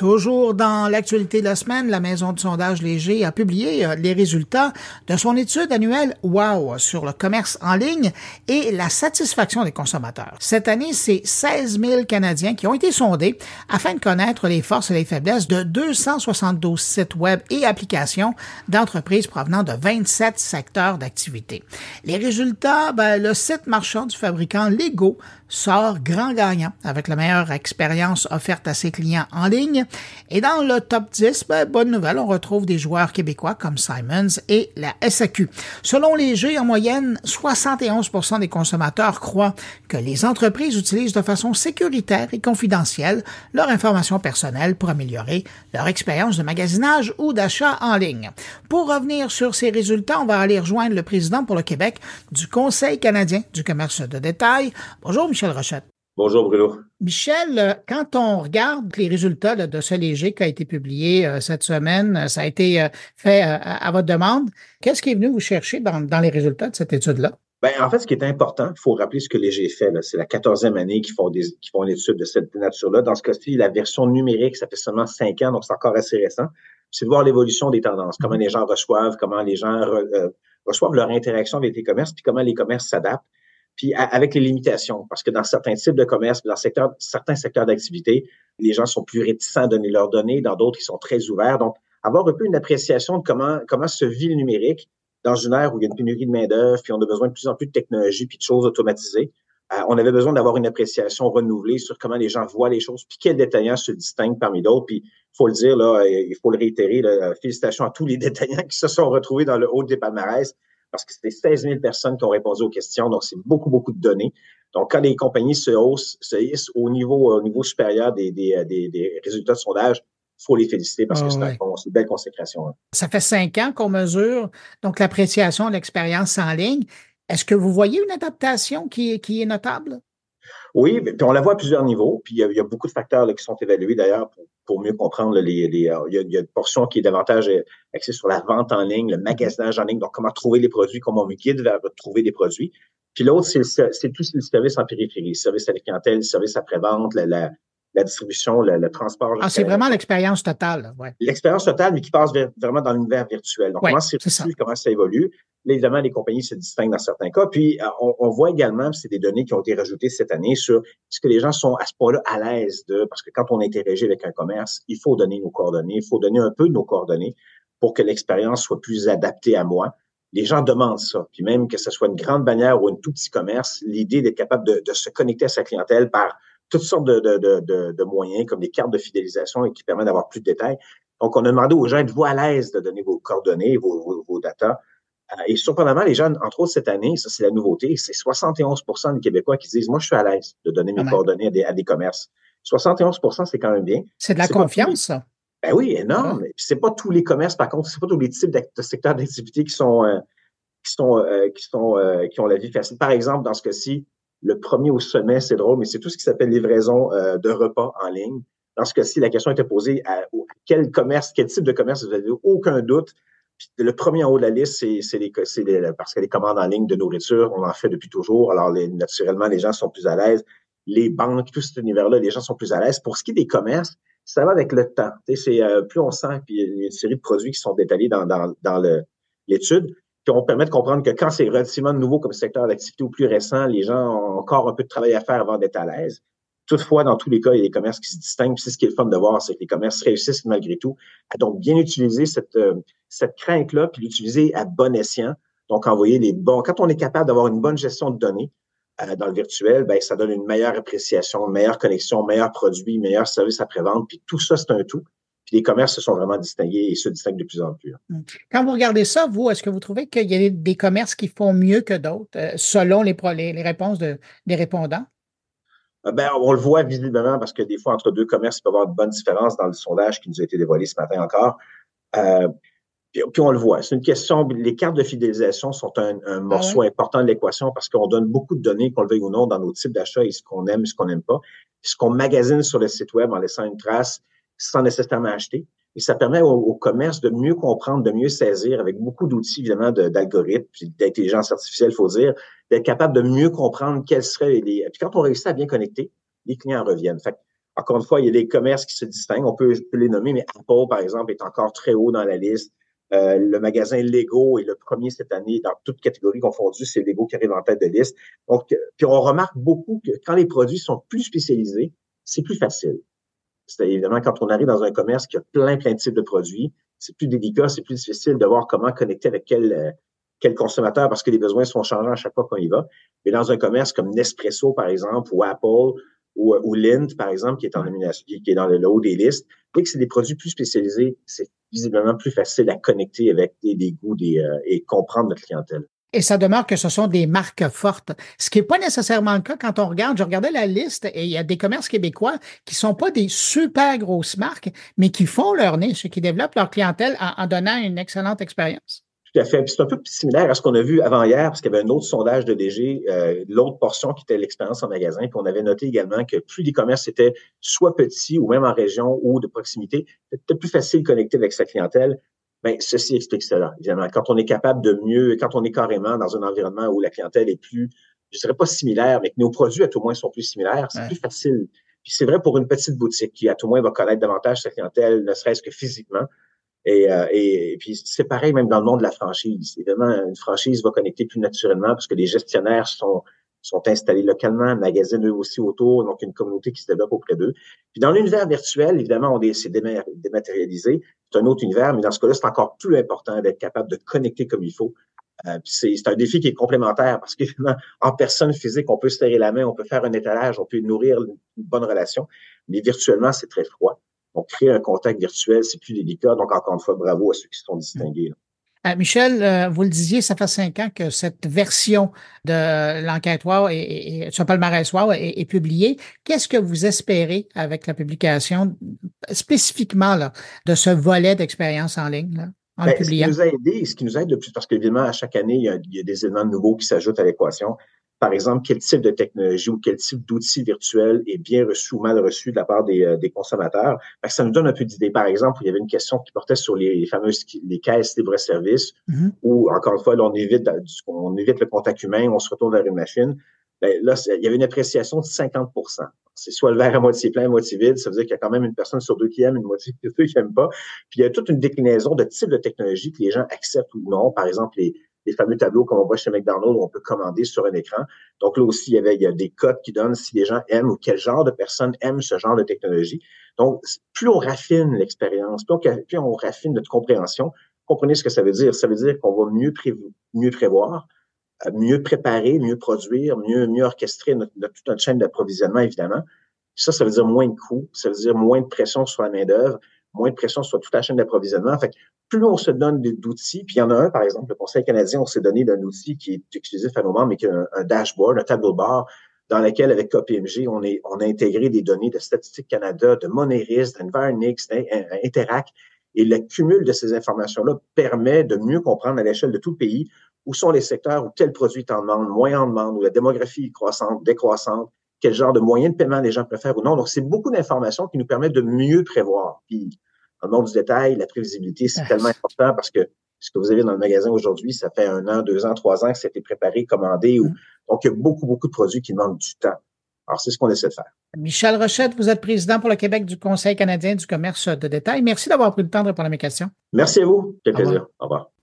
Toujours dans l'actualité de la semaine, la maison de sondage Léger a publié euh, les résultats de son étude annuelle WOW sur le commerce en ligne et la satisfaction des consommateurs. Cette année, c'est 16 000 Canadiens qui ont été sondés afin de connaître les forces et les faiblesses de 272 sites web et applications d'entreprises provenant de 27 secteurs d'activité. Les résultats, ben, le site marchand du fabricant Lego sort grand gagnant avec la meilleure expérience offerte à ses clients en ligne. Et dans le top 10, ben, bonne nouvelle, on retrouve des joueurs québécois comme Simons et la SAQ. Selon les jeux, en moyenne, 71% des consommateurs croient que les entreprises utilisent de façon sécuritaire et confidentielle leur information personnelle pour améliorer leur expérience de magasinage ou d'achat en ligne. Pour revenir sur ces résultats, on va aller rejoindre le président pour le Québec du Conseil canadien du commerce de détail. Bonjour, Michel Rochette. Bonjour Bruno. Michel, euh, quand on regarde les résultats de ce léger qui a été publié euh, cette semaine, euh, ça a été fait à votre demande. Qu'est-ce qui est venu vous chercher dans, les résultats de cette étude-là? Ben, en fait, ce qui est important, il faut rappeler ce que Léger fait. C'est la quatorzième année qu'ils font, des, font une étude de cette nature-là. Dans ce cas-ci, la version numérique, ça fait seulement cinq ans, donc c'est encore assez récent. C'est de voir l'évolution des tendances, comment mm-hmm. les gens reçoivent, comment les gens reçoivent leur interaction avec les commerces, puis comment les commerces s'adaptent puis avec les limitations, parce que dans certains types de commerce, dans certains secteurs d'activité, les gens sont plus réticents à donner leurs données, dans d'autres, ils sont très ouverts. Donc, avoir un peu une appréciation de comment, comment se vit le numérique dans une ère où il y a une pénurie de main-d'œuvre, puis on a besoin de plus en plus de technologie, puis de choses automatisées. Euh, on avait besoin d'avoir une appréciation renouvelée sur comment les gens voient les choses, puis quels détaillants se distinguent parmi d'autres. Puis, il faut le dire, là, il faut le réitérer, là, félicitations à tous les détaillants qui se sont retrouvés dans le haut des palmarès parce que c'était 16 000 personnes qui ont répondu aux questions, donc c'est beaucoup, beaucoup de données. Donc, quand les compagnies se haussent, se hissent au niveau, au niveau supérieur des, des, des, résultats de sondage, il faut les féliciter parce que c'est une belle consécration. Hein. Ça fait cinq ans qu'on mesure donc l'appréciation de l'expérience en ligne. Est-ce que vous voyez une adaptation qui est, qui est notable? Oui, puis on la voit à plusieurs niveaux. Puis il y a, beaucoup de facteurs qui sont évalués d'ailleurs pour, pour, mieux comprendre les. les euh, il, y a, une portion qui est davantage euh, axée sur la vente en ligne, le magasinage en ligne, donc comment trouver les produits, comment on me guide vers trouver des produits. Puis l'autre, c'est tout le service en périphérie, service à la clientèle, le service après-vente, la, la, la distribution, le, transport. Ah, c'est vraiment l'expérience totale. Ouais. L'expérience totale, mais qui passe vraiment dans l'univers virtuel. Donc, comment c'est comment ça évolue. Là, évidemment, les compagnies se distinguent dans certains cas. Puis, euh, on, on voit également, c'est des données qui ont été rajoutées cette année sur est-ce que les gens sont à ce point-là à l'aise de, parce que quand on interagit avec un commerce, il faut donner nos coordonnées, il faut donner un peu de nos coordonnées pour que l'expérience soit plus adaptée à moi. Les gens demandent ça. Puis même que ce soit une grande bannière ou un tout petit commerce, l'idée d'être capable de, de se connecter à sa clientèle par toutes sortes de, de, moyens, comme des cartes de fidélisation et qui permettent d'avoir plus de détails. Donc, on a demandé aux gens, êtes-vous à l'aise de donner vos coordonnées, vos, vos, vos data? Euh, et surprenamment, les gens, entre autres cette année, ça c'est la nouveauté, c'est 71% des Québécois qui disent, moi je suis à l'aise de donner mes coordonnées à des, à des commerces. 71% c'est quand même bien. C'est de la confiance, ça? Ben oui, énorme. Puis c'est pas tous les commerces, par contre, c'est pas tous les types de secteurs d'activité qui sont euh, qui sont euh, qui sont qui ont la vie facile. Par exemple, dans ce cas-ci, le premier au sommet, c'est drôle, mais c'est tout ce qui s'appelle livraison euh, de repas en ligne. Dans ce cas-ci, la question était posée à, quel commerce, quel type de commerce vous avez aucun doute. Le premier en haut de la liste, c'est parce que les commandes en ligne de nourriture, on en fait depuis toujours. Alors, les, naturellement, les gens sont plus à l'aise. Les banques, tout cet univers-là, les gens sont plus à l'aise. Pour ce qui est des commerces, ça va avec le temps. C'est euh, plus on sent, puis il y a une série de produits qui sont détaillés dans, dans, dans l'étude qui vont permettre de comprendre que quand c'est relativement nouveau comme secteur d'activité ou plus récent, les gens ont encore un peu de travail à faire avant d'être à l'aise. Toutefois, dans tous les cas, il y a des commerces qui se distinguent. C'est ce qui est le fun de voir, c'est que les commerces réussissent malgré tout à donc bien utiliser cette, euh, cette crainte-là, puis l'utiliser à bon escient. Donc, envoyer les bons. Quand on est capable d'avoir une bonne gestion de données euh, dans le virtuel, ben, ça donne une meilleure appréciation, une meilleure connexion, meilleur produit, meilleur service après-vente. Puis tout ça, c'est un tout les commerces se sont vraiment distingués et se distinguent de plus en plus. Hein. Mmh. Quand vous regardez ça, vous, est-ce que vous trouvez qu'il y a des commerces qui font mieux que d'autres, euh, selon les, les, réponses des répondants? Euh, ben, on le voit visiblement parce que des fois, entre deux commerces, il peut y avoir de bonnes différences dans le sondage qui nous a été dévoilé ce matin encore. Euh, puis, on le voit. C'est une question. Les cartes de fidélisation sont un, ah morceau important de l'équation parce qu'on donne beaucoup de données, qu'on le veuille ou non, dans nos types d'achats et ce qu'on aime, ce qu'on n'aime pas. ce qu'on magasine sur le site web en laissant une trace, sans nécessairement acheter. Et ça permet au, commerce de mieux comprendre, de mieux saisir avec beaucoup d'outils, évidemment, d'algorithmes, puis d'intelligence artificielle, faut dire, d'être capable de mieux comprendre quels seraient les. Puis quand on réussit à bien connecter, les clients reviennent. Fait encore une fois, il y a des commerces qui se distinguent. On peut, les nommer, mais Apple, par exemple, est encore très haut dans la liste. Euh, le magasin Lego est le premier cette année dans toute catégorie confondue. C'est Lego qui arrive en tête de liste. Donc, puis on remarque beaucoup que quand les produits sont plus spécialisés, c'est plus facile. C'est évidemment quand on arrive dans un commerce qui a plein, plein de types de produits, c'est plus délicat, c'est plus difficile de voir comment connecter avec quel, euh, quel consommateur parce que les besoins sont changeants à chaque fois qu'on y va. Mais dans un commerce comme Nespresso, par exemple, ou Apple, ou, ou Lind, par exemple, qui est en nomination, qui est dans le haut des listes, dès que c'est des produits plus spécialisés, c'est visiblement plus facile à connecter avec des, goûts des, euh, et comprendre notre clientèle. Et ça demeure que ce sont des marques fortes. Ce qui n'est pas nécessairement le cas quand on regarde. Je regardais la liste et il y a des commerces québécois qui sont pas des super grosses marques, mais qui font leur niche et qui développent leur clientèle en donnant une excellente expérience. Tout à fait. c'est un peu similaire à ce qu'on a vu avant hier, parce qu'il y avait un autre sondage de DG, euh, l'autre portion qui était l'expérience en magasin. Puis on avait noté également que plus les commerces étaient soit petits ou même en région ou de proximité, c'était plus facile de connecter avec sa clientèle. Bien, ceci explique cela, évidemment. Quand on est capable de mieux, quand on est carrément dans un environnement où la clientèle est plus, je dirais pas similaire, mais que nos produits à tout moins sont plus similaires, c'est plus facile. Puis c'est vrai pour une petite boutique qui à tout moins va connaître davantage sa clientèle, ne serait-ce que physiquement. Euh, et, et, puis c'est pareil même dans le monde de la franchise. Évidemment, une franchise va connecter plus naturellement parce que les gestionnaires sont sont installés localement, magasinent eux aussi autour, donc une communauté qui se développe auprès d'eux. Puis dans l'univers virtuel, évidemment, on c'est dématérialisé, c'est un autre univers, mais dans ce cas-là, c'est encore plus important d'être capable de connecter comme il faut. Euh, c'est un défi qui est complémentaire parce qu'évidemment, en personne physique, on peut se serrer la main, on peut faire un étalage, on peut nourrir une bonne relation, mais virtuellement, c'est très froid. Donc, créer un contact virtuel, c'est plus délicat. Donc, encore une fois, bravo à ceux qui se sont distingués. Michel, euh, vous le disiez, ça fait cinq ans que cette version de l'enquête WOW et, et, sur palmarès WOW est, est publiée. Qu'est-ce que vous espérez avec la publication spécifiquement là, de ce volet d'expérience en ligne? Là, en ben, ce qui nous a aidé, ce qui nous aide de plus, parce qu'évidemment, à chaque année, il y, a, il y a des éléments nouveaux qui s'ajoutent à l'équation par exemple, quel type de technologie ou quel type d'outil virtuel est bien reçu ou mal reçu de la part des, euh, des consommateurs. ça nous donne un peu d'idée. Par exemple, il y avait une question qui portait sur les, fameuses les caisses libre-service, mm-hmm. où, encore une fois, là, on évite, on évite le contact humain, on se retourne vers une machine. Ben, là, il y avait une appréciation de 50% C'est soit le verre à moitié plein, à moitié vide. Ça veut dire qu'il y a quand même une personne sur deux qui aime, une moitié sur deux qui n'aime pas. Puis il y a toute une déclinaison de types de technologies que les gens acceptent ou non. Par exemple, les, les fameux tableaux comme on voit chez McDonald's où on peut commander sur un écran. Donc là aussi, il y avait des codes qui donnent si les gens aiment ou quel genre de personnes aiment ce genre de technologie. Donc, plus on raffine l'expérience, plus, on raffine notre compréhension, comprenez ce que ça veut dire. Ça veut dire qu'on va mieux, prévoir, euh, mieux préparer, mieux produire, mieux, mieux orchestrer toute notre chaîne d'approvisionnement, évidemment. Ça, ça veut dire moins de coûts, ça veut dire moins de pression sur la main-d'œuvre, moins de pression sur toute la chaîne d'approvisionnement. Plus on se donne d'outils, puis il y en a un, par exemple, le Conseil canadien, on s'est donné d'un outil qui est exclusif à nos membres, mais qui est un, dashboard, un tableau bord, dans lequel, avec KPMG, on, est, on a intégré des données de Statistique Canada, de Moneris, d'Environix, d'Interac, et le cumul de ces informations-là permet de mieux comprendre à l'échelle de tout le pays où sont les secteurs où tel produit est en demande, moins en demande, où la démographie est croissante, décroissante, quel genre de moyens de paiement les gens préfèrent ou non. Donc, c'est beaucoup d'informations qui nous permettent de mieux prévoir. Dans le monde du détail, la prévisibilité, c'est tellement important parce que ce que vous avez dans le magasin aujourd'hui, ça fait un an, deux ans, trois ans que c'était préparé, commandé. Ou... Mm. Donc, il y a beaucoup, beaucoup de produits qui demandent du temps. Alors, c'est ce qu'on essaie de faire. Michel Rochette, vous êtes président pour le Québec du Conseil canadien du commerce de détail. Merci d'avoir pris le temps de répondre à mes questions. Merci à vous. Quel plaisir. Au revoir.